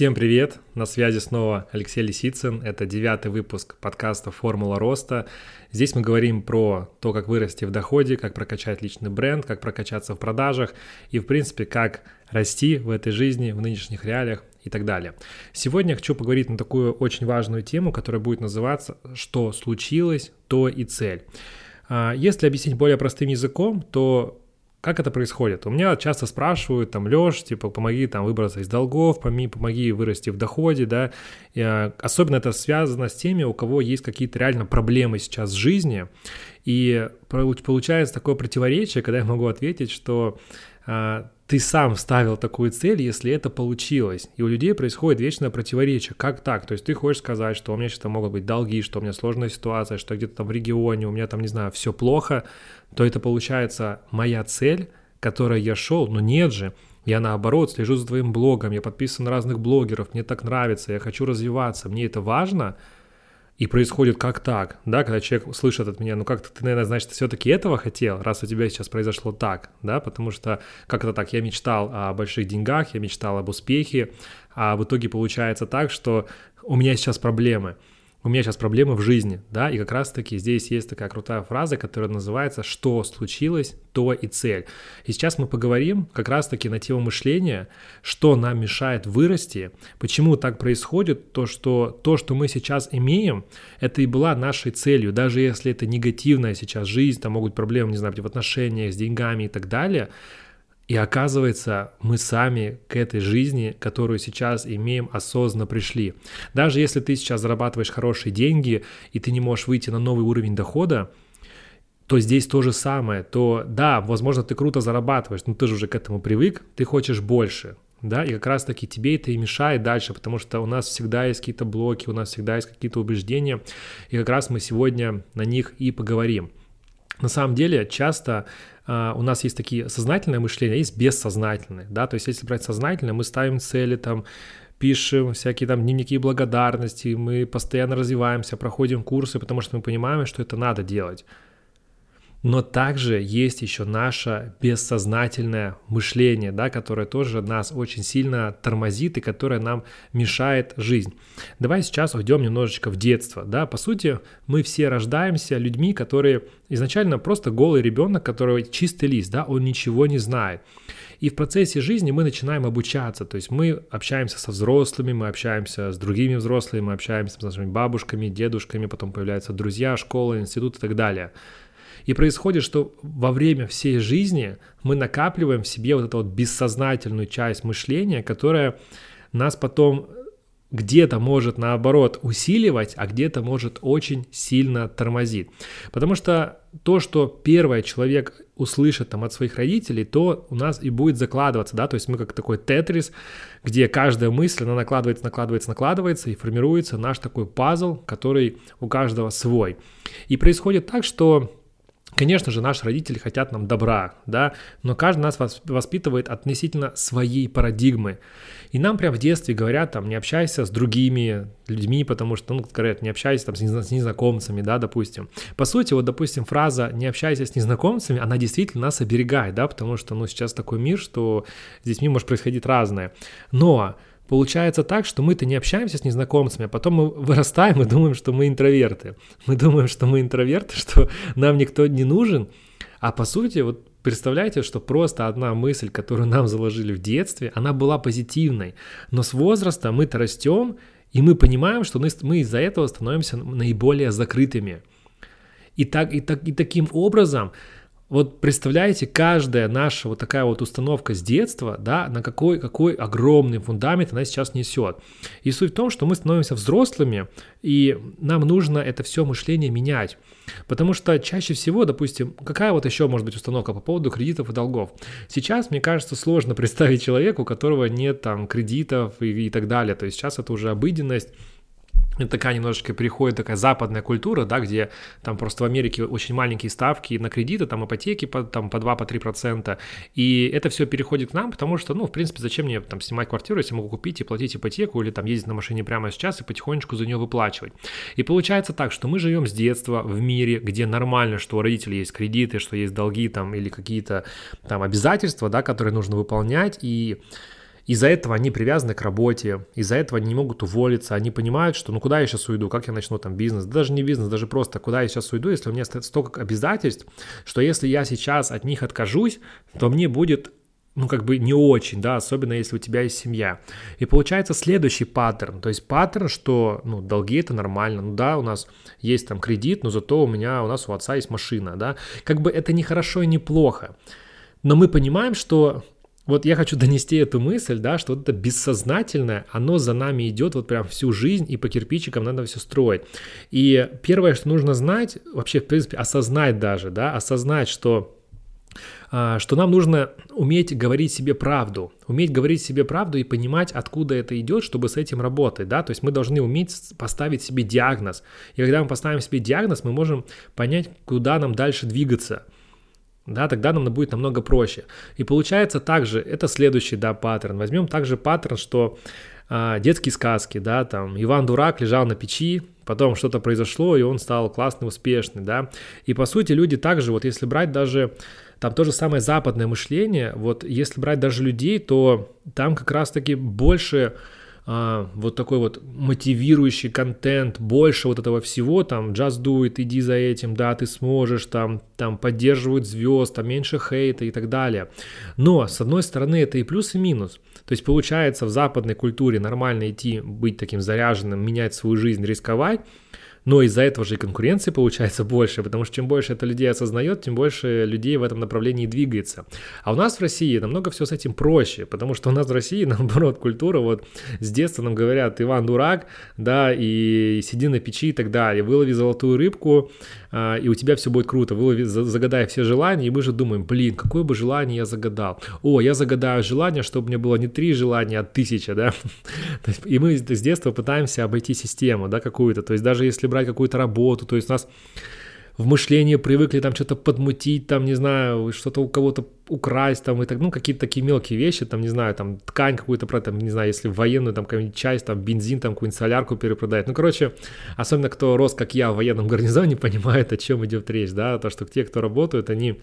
Всем привет! На связи снова Алексей Лисицын. Это девятый выпуск подкаста «Формула роста». Здесь мы говорим про то, как вырасти в доходе, как прокачать личный бренд, как прокачаться в продажах и, в принципе, как расти в этой жизни, в нынешних реалиях и так далее. Сегодня я хочу поговорить на такую очень важную тему, которая будет называться «Что случилось, то и цель». А, если объяснить более простым языком, то как это происходит? У меня часто спрашивают, там, Лёш, типа, помоги там выбраться из долгов, помоги, помоги вырасти в доходе, да. И, а, особенно это связано с теми, у кого есть какие-то реально проблемы сейчас в жизни. И получается такое противоречие, когда я могу ответить, что а, ты сам ставил такую цель, если это получилось. И у людей происходит вечное противоречие. Как так? То есть ты хочешь сказать, что у меня сейчас могут быть долги, что у меня сложная ситуация, что где-то там в регионе у меня там, не знаю, все плохо, то это получается моя цель, которой я шел, но нет же. Я наоборот слежу за твоим блогом, я подписан на разных блогеров, мне так нравится, я хочу развиваться, мне это важно – и происходит как так, да, когда человек слышит от меня, ну как-то ты, наверное, значит, все-таки этого хотел, раз у тебя сейчас произошло так, да, потому что как это так, я мечтал о больших деньгах, я мечтал об успехе, а в итоге получается так, что у меня сейчас проблемы – у меня сейчас проблемы в жизни, да, и как раз-таки здесь есть такая крутая фраза, которая называется «что случилось, то и цель». И сейчас мы поговорим как раз-таки на тему мышления, что нам мешает вырасти, почему так происходит, то, что то, что мы сейчас имеем, это и была нашей целью, даже если это негативная сейчас жизнь, там могут проблемы, не знаю, в отношениях с деньгами и так далее – и оказывается, мы сами к этой жизни, которую сейчас имеем, осознанно пришли. Даже если ты сейчас зарабатываешь хорошие деньги, и ты не можешь выйти на новый уровень дохода, то здесь то же самое. То да, возможно, ты круто зарабатываешь, но ты же уже к этому привык, ты хочешь больше. Да, и как раз таки тебе это и мешает дальше, потому что у нас всегда есть какие-то блоки, у нас всегда есть какие-то убеждения, и как раз мы сегодня на них и поговорим. На самом деле часто у нас есть такие сознательное мышление, а есть бессознательное, да, то есть если брать сознательное, мы ставим цели, там, пишем всякие там дневники благодарности, мы постоянно развиваемся, проходим курсы, потому что мы понимаем, что это надо делать. Но также есть еще наше бессознательное мышление, да, которое тоже нас очень сильно тормозит и которое нам мешает жизнь. Давай сейчас уйдем немножечко в детство. Да. По сути, мы все рождаемся людьми, которые изначально просто голый ребенок, который чистый лист, да, он ничего не знает. И в процессе жизни мы начинаем обучаться, то есть мы общаемся со взрослыми, мы общаемся с другими взрослыми, мы общаемся с нашими бабушками, дедушками, потом появляются друзья, школа, институт и так далее. И происходит, что во время всей жизни мы накапливаем в себе вот эту вот бессознательную часть мышления, которая нас потом где-то может наоборот усиливать, а где-то может очень сильно тормозить. Потому что то, что первое человек услышит там от своих родителей, то у нас и будет закладываться, да, то есть мы как такой тетрис, где каждая мысль, она накладывается, накладывается, накладывается, и формируется наш такой пазл, который у каждого свой. И происходит так, что Конечно же, наши родители хотят нам добра, да, но каждый нас воспитывает относительно своей парадигмы. И нам прям в детстве говорят, там, не общайся с другими людьми, потому что, ну, говорят, не общайся там с незнакомцами, да, допустим. По сути, вот, допустим, фраза «не общайся с незнакомцами», она действительно нас оберегает, да, потому что, ну, сейчас такой мир, что с детьми может происходить разное. Но Получается так, что мы-то не общаемся с незнакомцами, а потом мы вырастаем и думаем, что мы интроверты. Мы думаем, что мы интроверты, что нам никто не нужен. А по сути, вот представляете, что просто одна мысль, которую нам заложили в детстве, она была позитивной. Но с возраста мы-то растем, и мы понимаем, что мы, из-за этого становимся наиболее закрытыми. И, так, и, так, и таким образом вот представляете, каждая наша вот такая вот установка с детства, да, на какой, какой огромный фундамент она сейчас несет. И суть в том, что мы становимся взрослыми, и нам нужно это все мышление менять. Потому что чаще всего, допустим, какая вот еще может быть установка по поводу кредитов и долгов? Сейчас, мне кажется, сложно представить человека, у которого нет там кредитов и, и так далее. То есть сейчас это уже обыденность, это такая немножечко переходит такая западная культура, да, где там просто в Америке очень маленькие ставки на кредиты, там ипотеки по, там, по 2-3%, по 3%, и это все переходит к нам, потому что, ну, в принципе, зачем мне там снимать квартиру, если могу купить и платить ипотеку или там ездить на машине прямо сейчас и потихонечку за нее выплачивать. И получается так, что мы живем с детства в мире, где нормально, что у родителей есть кредиты, что есть долги там или какие-то там обязательства, да, которые нужно выполнять, и из-за этого они привязаны к работе, из-за этого они не могут уволиться, они понимают, что ну куда я сейчас уйду, как я начну там бизнес, даже не бизнес, даже просто куда я сейчас уйду, если у меня столько обязательств, что если я сейчас от них откажусь, то мне будет ну, как бы не очень, да, особенно если у тебя есть семья. И получается следующий паттерн, то есть паттерн, что, ну, долги это нормально, ну, да, у нас есть там кредит, но зато у меня, у нас у отца есть машина, да, как бы это не хорошо и не плохо, но мы понимаем, что вот я хочу донести эту мысль, да, что вот это бессознательное, оно за нами идет вот прям всю жизнь, и по кирпичикам надо все строить. И первое, что нужно знать, вообще, в принципе, осознать даже, да, осознать, что а, что нам нужно уметь говорить себе правду, уметь говорить себе правду и понимать, откуда это идет, чтобы с этим работать, да, то есть мы должны уметь поставить себе диагноз, и когда мы поставим себе диагноз, мы можем понять, куда нам дальше двигаться, да, тогда нам будет намного проще. И получается также, это следующий, да, паттерн. Возьмем также паттерн, что а, детские сказки, да, там Иван Дурак лежал на печи, потом что-то произошло, и он стал классный, успешный, да. И по сути люди также, вот если брать даже там то же самое западное мышление, вот если брать даже людей, то там как раз-таки больше а, вот такой вот мотивирующий контент, больше вот этого всего, там, do it, иди за этим, да, ты сможешь, там, там, поддерживают звезд, там, меньше хейта и так далее. Но, с одной стороны, это и плюс, и минус. То есть, получается, в западной культуре нормально идти, быть таким заряженным, менять свою жизнь, рисковать, но из-за этого же и конкуренции получается больше, потому что чем больше это людей осознает, тем больше людей в этом направлении двигается. А у нас в России намного все с этим проще, потому что у нас в России, наоборот, культура, вот с детства нам говорят, Иван дурак, да, и сиди на печи и так далее, вылови золотую рыбку, а, и у тебя все будет круто, вылови, загадай все желания, и мы же думаем, блин, какое бы желание я загадал. О, я загадаю желание, чтобы мне было не три желания, а тысяча, да. И мы с детства пытаемся обойти систему, да, какую-то. То есть даже если брать какую-то работу, то есть нас в мышлении привыкли там что-то подмутить, там, не знаю, что-то у кого-то украсть, там, и так, ну, какие-то такие мелкие вещи, там, не знаю, там, ткань какую-то, про, там, не знаю, если военную, там, какую-нибудь часть, там, бензин, там, какую-нибудь солярку перепродать. Ну, короче, особенно кто рос, как я, в военном гарнизоне, понимает, о чем идет речь, да, то, что те, кто работают, они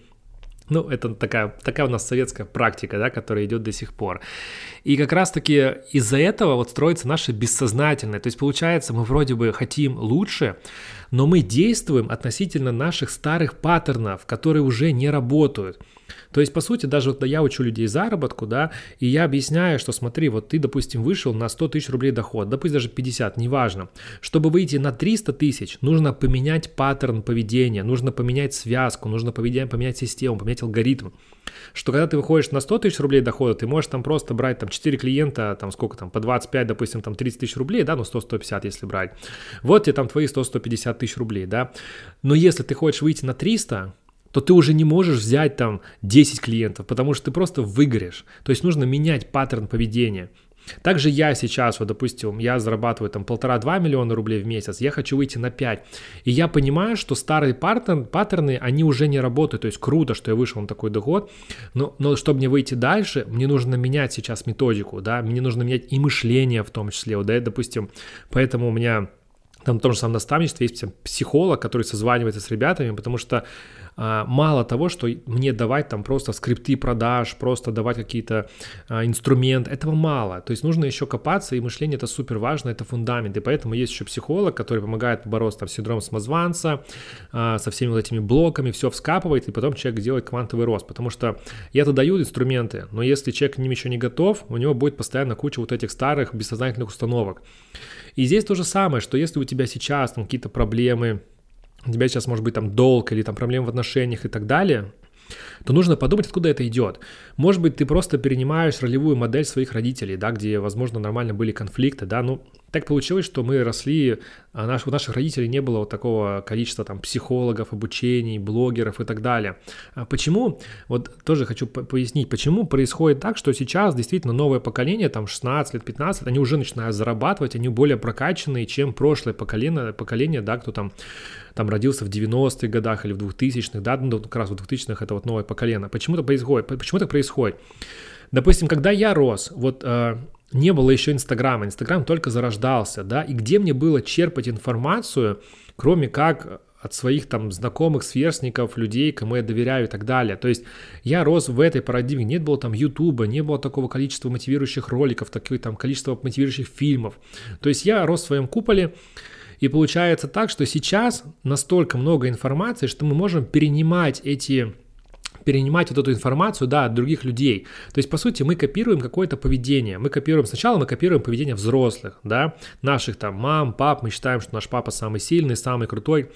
ну, это такая, такая у нас советская практика, да, которая идет до сих пор. И как раз-таки из-за этого вот строится наше бессознательное. То есть получается, мы вроде бы хотим лучше, но мы действуем относительно наших старых паттернов, которые уже не работают. То есть, по сути, даже вот я учу людей заработку, да, и я объясняю, что смотри, вот ты, допустим, вышел на 100 тысяч рублей доход, да пусть даже 50, неважно. Чтобы выйти на 300 тысяч, нужно поменять паттерн поведения, нужно поменять связку, нужно поменять, поменять систему, поменять алгоритм. Что когда ты выходишь на 100 тысяч рублей дохода, ты можешь там просто брать там 4 клиента, там сколько там, по 25, допустим, там 30 тысяч рублей, да, ну 100-150 если брать. Вот тебе там твои 100-150 тысяч рублей, да. Но если ты хочешь выйти на 300, то ты уже не можешь взять там 10 клиентов, потому что ты просто выгоришь. То есть нужно менять паттерн поведения. Также я сейчас, вот, допустим, я зарабатываю там полтора-два миллиона рублей в месяц, я хочу выйти на 5. И я понимаю, что старые паттерн, паттерны, они уже не работают. То есть круто, что я вышел на такой доход, но, но чтобы мне выйти дальше, мне нужно менять сейчас методику, да, мне нужно менять и мышление в том числе. Вот, да, допустим, поэтому у меня там в том же самом наставничестве есть психолог, который созванивается с ребятами, потому что а, мало того, что мне давать там просто скрипты продаж, просто давать какие-то а, инструменты, этого мало. То есть нужно еще копаться, и мышление это супер важно, это фундамент. И поэтому есть еще психолог, который помогает бороться там, с синдромом самозванца, а, со всеми вот этими блоками, все вскапывает, и потом человек делает квантовый рост. Потому что я-то даю инструменты, но если человек к ним еще не готов, у него будет постоянно куча вот этих старых бессознательных установок. И здесь то же самое, что если у тебя сейчас там какие-то проблемы, у тебя сейчас может быть там долг или там проблемы в отношениях и так далее, то нужно подумать, откуда это идет. Может быть, ты просто перенимаешь ролевую модель своих родителей, да, где, возможно, нормально были конфликты, да, ну, так получилось, что мы росли, а наш, у наших родителей не было вот такого количества там психологов, обучений, блогеров и так далее. А почему? Вот тоже хочу пояснить, почему происходит так, что сейчас действительно новое поколение, там 16 лет, 15, они уже начинают зарабатывать, они более прокачанные, чем прошлое поколение, поколение да, кто там там родился в 90-х годах или в 2000-х, да, ну, как раз в 2000-х это вот новое поколение. Почему это происходит? Почему так происходит? Допустим, когда я рос, вот э, не было еще Инстаграма, Инстаграм только зарождался, да, и где мне было черпать информацию, кроме как от своих там знакомых, сверстников, людей, кому я доверяю и так далее. То есть я рос в этой парадигме, нет было там Ютуба, не было такого количества мотивирующих роликов, такое там количество мотивирующих фильмов. То есть я рос в своем куполе, и получается так, что сейчас настолько много информации, что мы можем перенимать эти перенимать вот эту информацию, да, от других людей. То есть, по сути, мы копируем какое-то поведение. Мы копируем, сначала мы копируем поведение взрослых, да, наших там мам, пап, мы считаем, что наш папа самый сильный, самый крутой.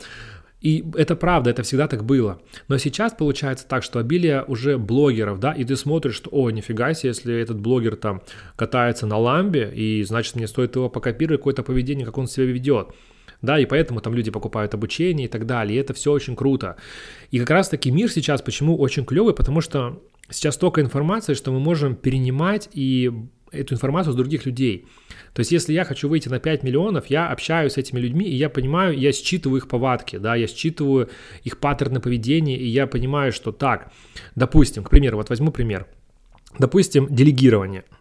И это правда, это всегда так было. Но сейчас получается так, что обилие уже блогеров, да, и ты смотришь, что, о, нифига себе, если этот блогер там катается на ламбе, и значит мне стоит его покопировать, какое-то поведение, как он себя ведет да, и поэтому там люди покупают обучение и так далее, и это все очень круто. И как раз-таки мир сейчас почему очень клевый, потому что сейчас столько информации, что мы можем перенимать и эту информацию с других людей. То есть, если я хочу выйти на 5 миллионов, я общаюсь с этими людьми, и я понимаю, я считываю их повадки, да, я считываю их паттерны поведения, и я понимаю, что так, допустим, к примеру, вот возьму пример, допустим, делегирование –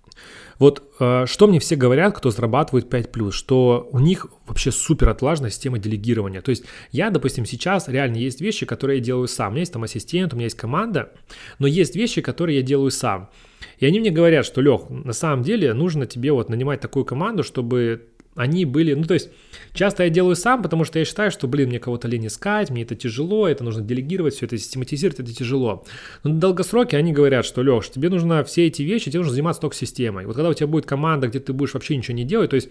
вот э, что мне все говорят, кто зарабатывает 5+, что у них вообще супер отлаженная система делегирования. То есть я, допустим, сейчас реально есть вещи, которые я делаю сам. У меня есть там ассистент, у меня есть команда, но есть вещи, которые я делаю сам. И они мне говорят, что, Лех, на самом деле нужно тебе вот нанимать такую команду, чтобы они были, ну то есть часто я делаю сам, потому что я считаю, что, блин, мне кого-то лень искать, мне это тяжело, это нужно делегировать, все это систематизировать, это тяжело. Но на долгосроке они говорят, что, Леш, тебе нужно все эти вещи, тебе нужно заниматься только системой. Вот когда у тебя будет команда, где ты будешь вообще ничего не делать, то есть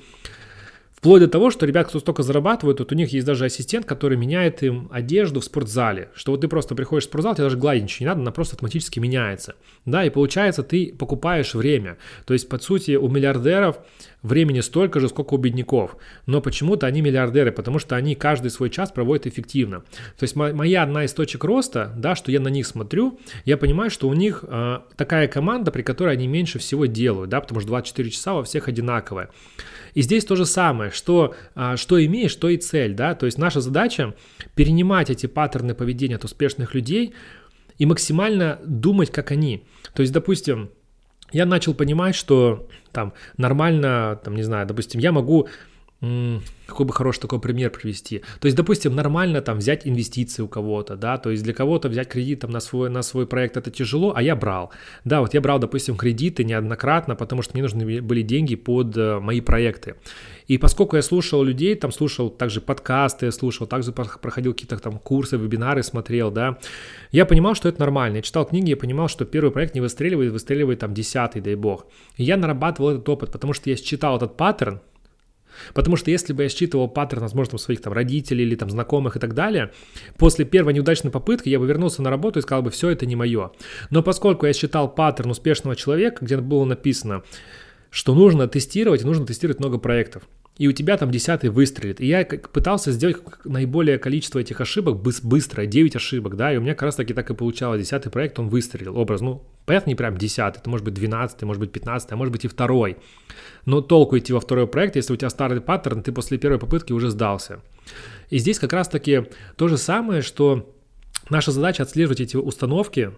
Вплоть до того, что ребят, кто столько зарабатывает, вот у них есть даже ассистент, который меняет им одежду в спортзале. Что вот ты просто приходишь в спортзал, тебе даже гладить ничего не надо, она просто автоматически меняется. Да, и получается, ты покупаешь время. То есть, по сути, у миллиардеров времени столько же, сколько у бедняков. Но почему-то они миллиардеры, потому что они каждый свой час проводят эффективно. То есть моя одна из точек роста, да, что я на них смотрю, я понимаю, что у них э, такая команда, при которой они меньше всего делают, да, потому что 24 часа у всех одинаковая. И здесь то же самое, что, э, что имеешь, то и цель, да, то есть наша задача перенимать эти паттерны поведения от успешных людей и максимально думать, как они. То есть, допустим, я начал понимать, что там нормально, там, не знаю, допустим, я могу какой бы хороший такой пример привести. То есть, допустим, нормально там взять инвестиции у кого-то, да, то есть для кого-то взять кредит там на свой, на свой проект это тяжело, а я брал. Да, вот я брал, допустим, кредиты неоднократно, потому что мне нужны были деньги под э, мои проекты. И поскольку я слушал людей, там слушал также подкасты, я слушал, также проходил какие-то там курсы, вебинары смотрел, да, я понимал, что это нормально. Я читал книги, я понимал, что первый проект не выстреливает, выстреливает там десятый, дай бог. И я нарабатывал этот опыт, потому что я считал этот паттерн, Потому что если бы я считывал паттерн, возможно, своих там родителей или там знакомых и так далее, после первой неудачной попытки я бы вернулся на работу и сказал бы, все это не мое. Но поскольку я считал паттерн успешного человека, где было написано, что нужно тестировать, нужно тестировать много проектов и у тебя там десятый выстрелит. И я пытался сделать наиболее количество этих ошибок быстро, 9 ошибок, да, и у меня как раз таки так и получалось. Десятый проект, он выстрелил, образ, ну, понятно, не прям десятый, это может быть двенадцатый, может быть пятнадцатый, а может быть и второй. Но толку идти во второй проект, если у тебя старый паттерн, ты после первой попытки уже сдался. И здесь как раз таки то же самое, что наша задача отслеживать эти установки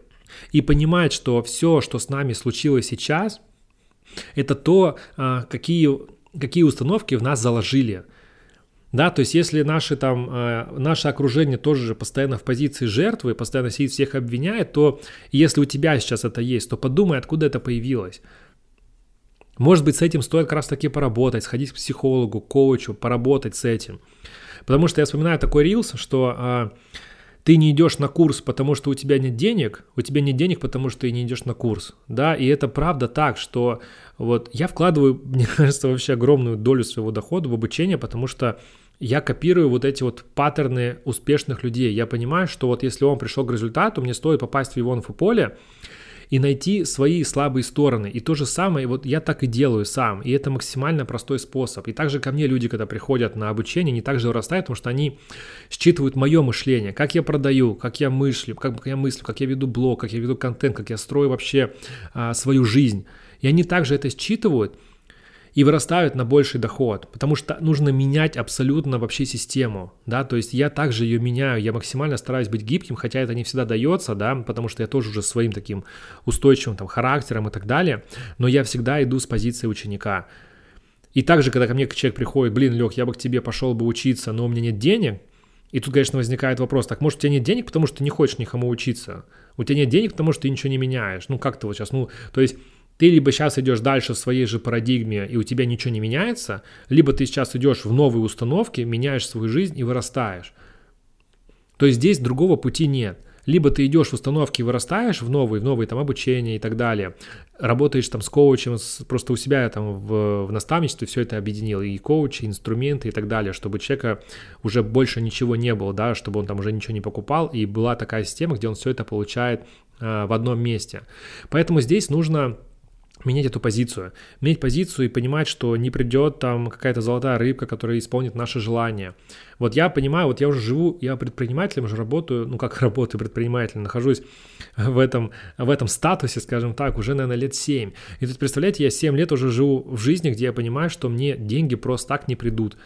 и понимать, что все, что с нами случилось сейчас, это то, а, какие какие установки в нас заложили. Да, то есть если наши, там, э, наше окружение тоже же постоянно в позиции жертвы, постоянно сидит, всех обвиняет, то если у тебя сейчас это есть, то подумай, откуда это появилось. Может быть, с этим стоит как раз таки поработать, сходить к психологу, коучу, поработать с этим. Потому что я вспоминаю такой рилс, что э, ты не идешь на курс, потому что у тебя нет денег, у тебя нет денег, потому что ты не идешь на курс, да, и это правда так, что вот я вкладываю, мне кажется, вообще огромную долю своего дохода в обучение, потому что я копирую вот эти вот паттерны успешных людей. Я понимаю, что вот если он пришел к результату, мне стоит попасть в его инфополе, и найти свои слабые стороны. И то же самое, вот я так и делаю сам, и это максимально простой способ. И также ко мне люди, когда приходят на обучение, не так же вырастают, потому что они считывают мое мышление, как я продаю, как я мыслю, как я мыслю, как я веду блог, как я веду контент, как я строю вообще а, свою жизнь. И они также это считывают, и вырастают на больший доход, потому что нужно менять абсолютно вообще систему, да, то есть я также ее меняю, я максимально стараюсь быть гибким, хотя это не всегда дается, да, потому что я тоже уже своим таким устойчивым там характером и так далее, но я всегда иду с позиции ученика. И также, когда ко мне человек приходит, блин, Лех, я бы к тебе пошел бы учиться, но у меня нет денег, И тут, конечно, возникает вопрос, так может у тебя нет денег, потому что ты не хочешь никому учиться? У тебя нет денег, потому что ты ничего не меняешь? Ну как ты вот сейчас, ну, то есть ты либо сейчас идешь дальше в своей же парадигме, и у тебя ничего не меняется, либо ты сейчас идешь в новые установки, меняешь свою жизнь и вырастаешь. То есть здесь другого пути нет – либо ты идешь в установки, вырастаешь в новые, в новые там обучения и так далее, работаешь там с коучем, с, просто у себя там в, в наставничестве все это объединил, и коучи, и инструменты и так далее, чтобы человека уже больше ничего не было, да, чтобы он там уже ничего не покупал, и была такая система, где он все это получает э, в одном месте. Поэтому здесь нужно менять эту позицию. Менять позицию и понимать, что не придет там какая-то золотая рыбка, которая исполнит наши желания. Вот я понимаю, вот я уже живу, я предпринимателем уже работаю, ну как работаю предпринимателем, нахожусь в этом, в этом статусе, скажем так, уже, наверное, лет 7. И тут, представляете, я 7 лет уже живу в жизни, где я понимаю, что мне деньги просто так не придут.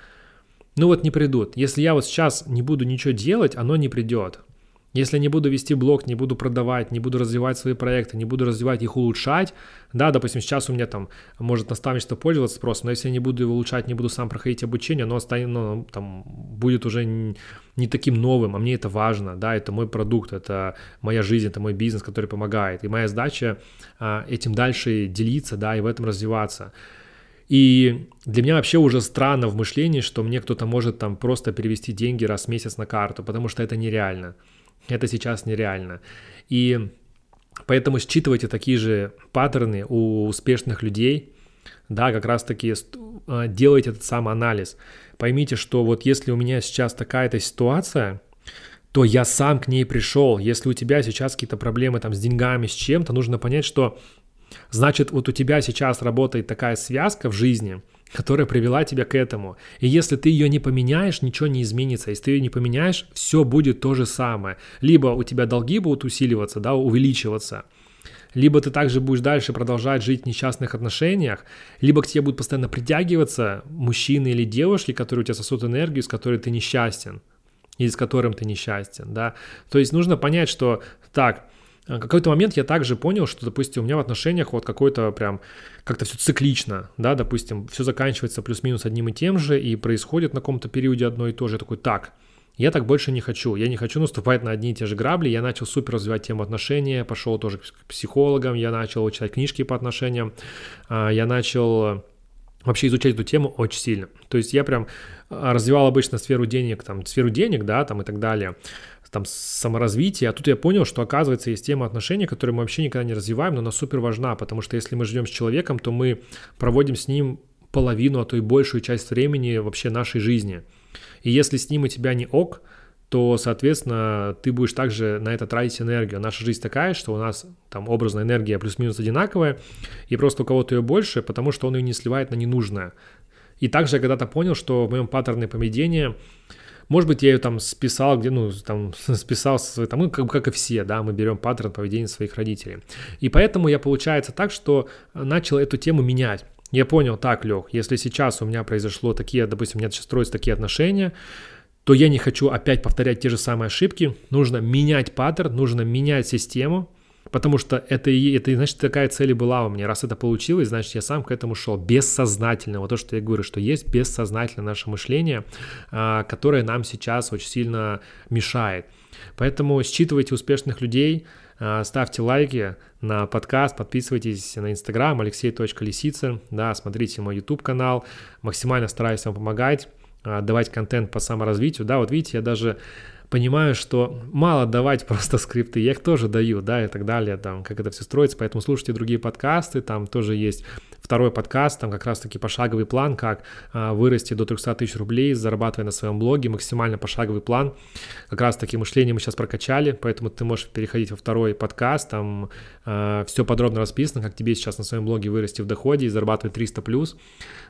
Ну вот не придут. Если я вот сейчас не буду ничего делать, оно не придет. Если не буду вести блог, не буду продавать, не буду развивать свои проекты, не буду развивать их, улучшать, да, допустим, сейчас у меня там может наставничество пользоваться просто, но если я не буду его улучшать, не буду сам проходить обучение, оно станет, ну, там, будет уже не, не таким новым, а мне это важно, да, это мой продукт, это моя жизнь, это мой бизнес, который помогает, и моя задача а, этим дальше делиться, да, и в этом развиваться. И для меня вообще уже странно в мышлении, что мне кто-то может там просто перевести деньги раз в месяц на карту, потому что это нереально. Это сейчас нереально. И поэтому считывайте такие же паттерны у успешных людей, да, как раз-таки а, делайте этот самый анализ. Поймите, что вот если у меня сейчас такая-то ситуация, то я сам к ней пришел. Если у тебя сейчас какие-то проблемы там с деньгами, с чем-то, нужно понять, что значит вот у тебя сейчас работает такая связка в жизни – которая привела тебя к этому. И если ты ее не поменяешь, ничего не изменится. Если ты ее не поменяешь, все будет то же самое. Либо у тебя долги будут усиливаться, да, увеличиваться, либо ты также будешь дальше продолжать жить в несчастных отношениях, либо к тебе будут постоянно притягиваться мужчины или девушки, которые у тебя сосут энергию, с которой ты несчастен, или с которым ты несчастен, да. То есть нужно понять, что так, какой-то момент я также понял, что, допустим, у меня в отношениях вот какой-то прям как-то все циклично, да, допустим, все заканчивается плюс-минус одним и тем же, и происходит на каком-то периоде одно и то же. Я такой, так, я так больше не хочу. Я не хочу наступать на одни и те же грабли. Я начал супер развивать тему отношения, пошел тоже к психологам, я начал читать книжки по отношениям, а, я начал вообще изучать эту тему очень сильно. То есть я прям а, развивал обычно сферу денег, там, сферу денег, да, там и так далее там саморазвитие, а тут я понял, что оказывается есть тема отношений, которую мы вообще никогда не развиваем, но она супер важна, потому что если мы живем с человеком, то мы проводим с ним половину, а то и большую часть времени вообще нашей жизни. И если с ним у тебя не ок, то, соответственно, ты будешь также на это тратить энергию. Наша жизнь такая, что у нас там образная энергия плюс-минус одинаковая, и просто у кого-то ее больше, потому что он ее не сливает на ненужное. И также я когда-то понял, что в моем паттерне поведения может быть, я ее там списал, где, ну, там, списал, там, ну, как, как и все, да, мы берем паттерн поведения своих родителей. И поэтому я, получается так, что начал эту тему менять. Я понял, так, Лех, если сейчас у меня произошло такие, допустим, у меня сейчас строятся такие отношения, то я не хочу опять повторять те же самые ошибки. Нужно менять паттерн, нужно менять систему, Потому что это, это, значит, такая цель и была у меня. Раз это получилось, значит, я сам к этому шел бессознательно. Вот то, что я говорю, что есть бессознательное наше мышление, а, которое нам сейчас очень сильно мешает. Поэтому считывайте успешных людей, а, ставьте лайки на подкаст, подписывайтесь на инстаграм алексей.лисицын, да, смотрите мой YouTube канал, максимально стараюсь вам помогать, а, давать контент по саморазвитию, да, вот видите, я даже понимаю, что мало давать просто скрипты, я их тоже даю, да, и так далее, там, как это все строится, поэтому слушайте другие подкасты, там тоже есть второй подкаст, там как раз-таки пошаговый план, как а, вырасти до 300 тысяч рублей, зарабатывая на своем блоге, максимально пошаговый план, как раз-таки мышление мы сейчас прокачали, поэтому ты можешь переходить во второй подкаст, там а, все подробно расписано, как тебе сейчас на своем блоге вырасти в доходе и зарабатывать 300 плюс,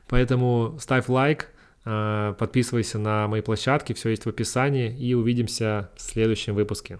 поэтому ставь лайк, подписывайся на мои площадки, все есть в описании, и увидимся в следующем выпуске.